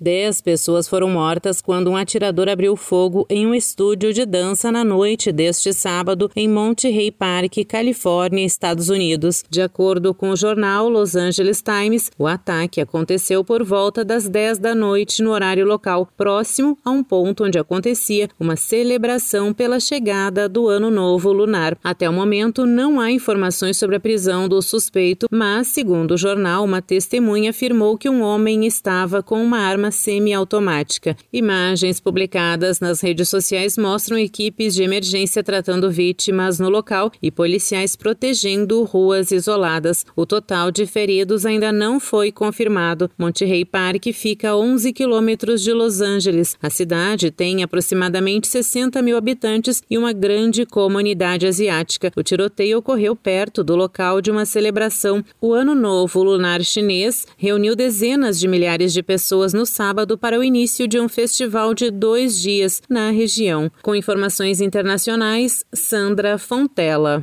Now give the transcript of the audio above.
Dez pessoas foram mortas quando um atirador abriu fogo em um estúdio de dança na noite deste sábado em Monte Rey Park, Califórnia, Estados Unidos. De acordo com o jornal Los Angeles Times, o ataque aconteceu por volta das 10 da noite no horário local, próximo a um ponto onde acontecia uma celebração pela chegada do Ano Novo Lunar. Até o momento, não há informações sobre a prisão do suspeito, mas, segundo o jornal, uma testemunha afirmou que um homem estava com uma arma semiautomática. Imagens publicadas nas redes sociais mostram equipes de emergência tratando vítimas no local e policiais protegendo ruas isoladas. O total de feridos ainda não foi confirmado. Monterey Park fica a 11 quilômetros de Los Angeles. A cidade tem aproximadamente 60 mil habitantes e uma grande comunidade asiática. O tiroteio ocorreu perto do local de uma celebração. O Ano Novo Lunar Chinês reuniu dezenas de milhares de pessoas no sábado para o início de um festival de dois dias na região. Com informações internacionais, Sandra Fontela.